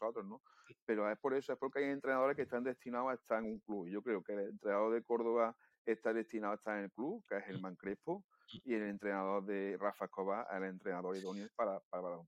nosotros, ¿no? Pero es por eso, es porque hay entrenadores que están destinados a estar en un club. Yo creo que el entrenador de Córdoba está destinado a estar en el club, que es el Crespo, y el entrenador de Rafa Escobar es el entrenador idóneo para, para, para un